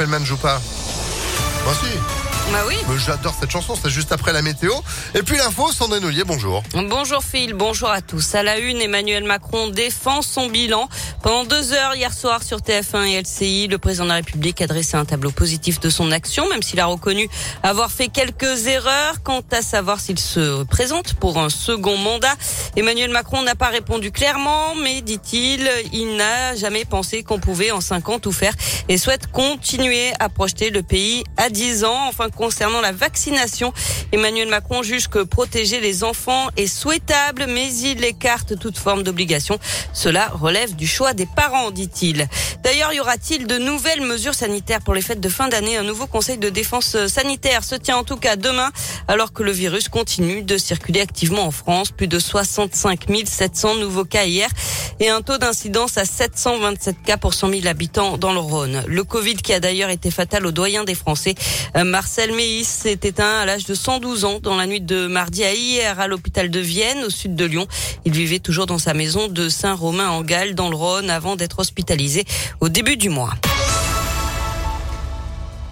Fellman joue pas. Moi aussi. Bah oui. J'adore cette chanson, c'est juste après la météo. Et puis l'info, Sandrine Ollier, bonjour. Bonjour Phil, bonjour à tous. À la une, Emmanuel Macron défend son bilan. Pendant deux heures hier soir sur TF1 et LCI, le président de la République a dressé un tableau positif de son action, même s'il a reconnu avoir fait quelques erreurs quant à savoir s'il se présente pour un second mandat. Emmanuel Macron n'a pas répondu clairement, mais dit-il, il n'a jamais pensé qu'on pouvait en cinq ans tout faire et souhaite continuer à projeter le pays à 10 ans. Enfin, concernant la vaccination, Emmanuel Macron juge que protéger les enfants est souhaitable, mais il écarte toute forme d'obligation. Cela relève du choix des parents, dit-il. D'ailleurs, y aura-t-il de nouvelles mesures sanitaires pour les fêtes de fin d'année? Un nouveau conseil de défense sanitaire se tient en tout cas demain, alors que le virus continue de circuler activement en France. Plus de 65 700 nouveaux cas hier et un taux d'incidence à 727 cas pour 100 000 habitants dans le Rhône. Le Covid qui a d'ailleurs été fatal au doyen des Français, euh, Marcel Meis s'est éteint à l'âge de 112 ans dans la nuit de mardi à hier à l'hôpital de Vienne, au sud de Lyon. Il vivait toujours dans sa maison de Saint-Romain en Galles, dans le Rhône, avant d'être hospitalisé au début du mois.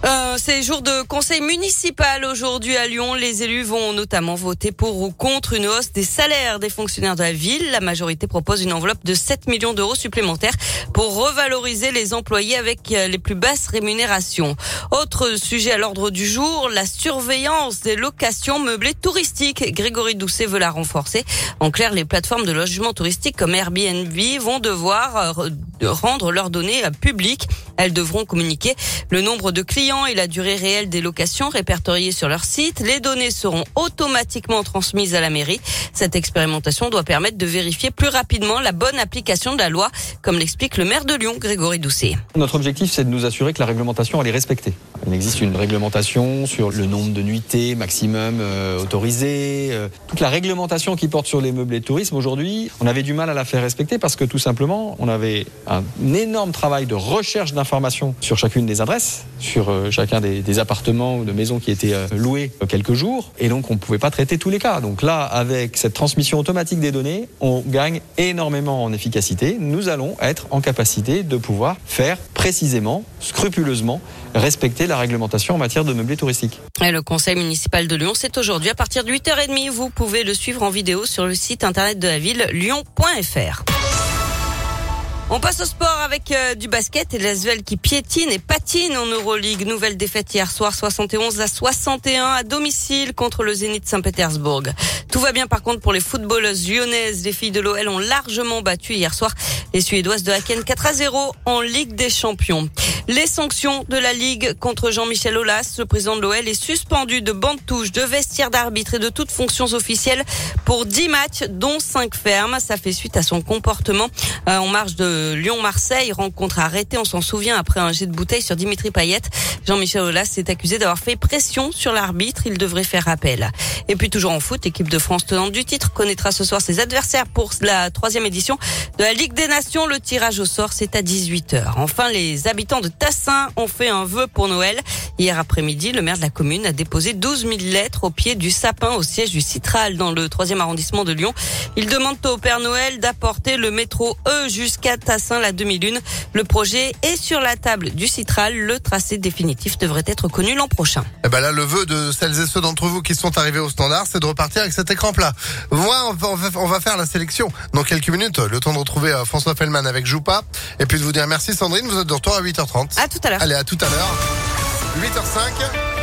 Euh, c'est jour de conseil municipal aujourd'hui à Lyon. Les élus vont notamment voter pour ou contre une hausse des salaires des fonctionnaires de la ville. La majorité propose une enveloppe de 7 millions d'euros supplémentaires pour revaloriser les employés avec euh, les plus basses rémunérations. Autre sujet à l'ordre du jour, la surveillance des locations meublées touristiques. Grégory Doucet veut la renforcer. En clair, les plateformes de logement touristique comme Airbnb vont devoir euh, rendre leurs données publiques. Elles devront communiquer le nombre de clients et la durée réelle des locations répertoriées sur leur site. Les données seront automatiquement transmises à la mairie. Cette expérimentation doit permettre de vérifier plus rapidement la bonne application de la loi, comme l'explique le maire de Lyon, Grégory Doucet. Notre objectif, c'est de nous assurer que la réglementation elle est respectée. Il existe une réglementation sur le nombre de nuitées maximum euh, autorisées. Euh, toute la réglementation qui porte sur les meublés de tourisme aujourd'hui, on avait du mal à la faire respecter parce que tout simplement, on avait un énorme travail de recherche d'informations sur chacune des adresses, sur euh, chacun des, appartements ou de maisons qui étaient euh, loués quelques jours. Et donc, on ne pouvait pas traiter tous les cas. Donc là, avec cette transmission automatique des données, on gagne énormément en efficacité. Nous allons être en capacité de pouvoir faire précisément, scrupuleusement, respecter la réglementation en matière de meublé touristique. Le conseil municipal de Lyon, c'est aujourd'hui à partir de 8h30. Vous pouvez le suivre en vidéo sur le site internet de la ville lyon.fr. On passe au sport avec euh, du basket et l'Asvel qui piétine et patine en Euroleague. Nouvelle défaite hier soir 71 à 61 à domicile contre le Zénith Saint-Pétersbourg. Tout va bien par contre pour les footballeuses lyonnaises. Les filles de l'OL ont largement battu hier soir les Suédoises de Haken 4 à 0 en Ligue des Champions. Les sanctions de la Ligue contre Jean-Michel Aulas, le président de l'OL, est suspendu de bande touche, de vestiaire d'arbitre et de toutes fonctions officielles pour 10 matchs, dont 5 fermes. Ça fait suite à son comportement euh, en marge de Lyon-Marseille, rencontre arrêtée, on s'en souvient, après un jet de bouteille sur Dimitri Payet. Jean-Michel Aulas est accusé d'avoir fait pression sur l'arbitre. Il devrait faire appel. Et puis toujours en foot, l'équipe de France tenante du titre connaîtra ce soir ses adversaires pour la troisième édition de la Ligue des Nations. Le tirage au sort, c'est à 18h. Enfin, les habitants de Tassin ont fait un vœu pour Noël. Hier après-midi, le maire de la commune a déposé 12 000 lettres au pied du sapin au siège du Citral dans le 3e arrondissement de Lyon. Il demande au Père Noël d'apporter le métro E jusqu'à Tassin la demi-lune. Le projet est sur la table du Citral. Le tracé définitif devrait être connu l'an prochain. Et ben là, le vœu de celles et ceux d'entre vous qui sont arrivés au standard, c'est de repartir avec cet écran plat. Moi, on va, faire la sélection dans quelques minutes. Le temps de retrouver euh, François Fellman avec Joupa. Et puis de vous dire merci Sandrine, vous êtes de retour à 8h30. À tout à l'heure. Allez, à tout à l'heure. 8h05.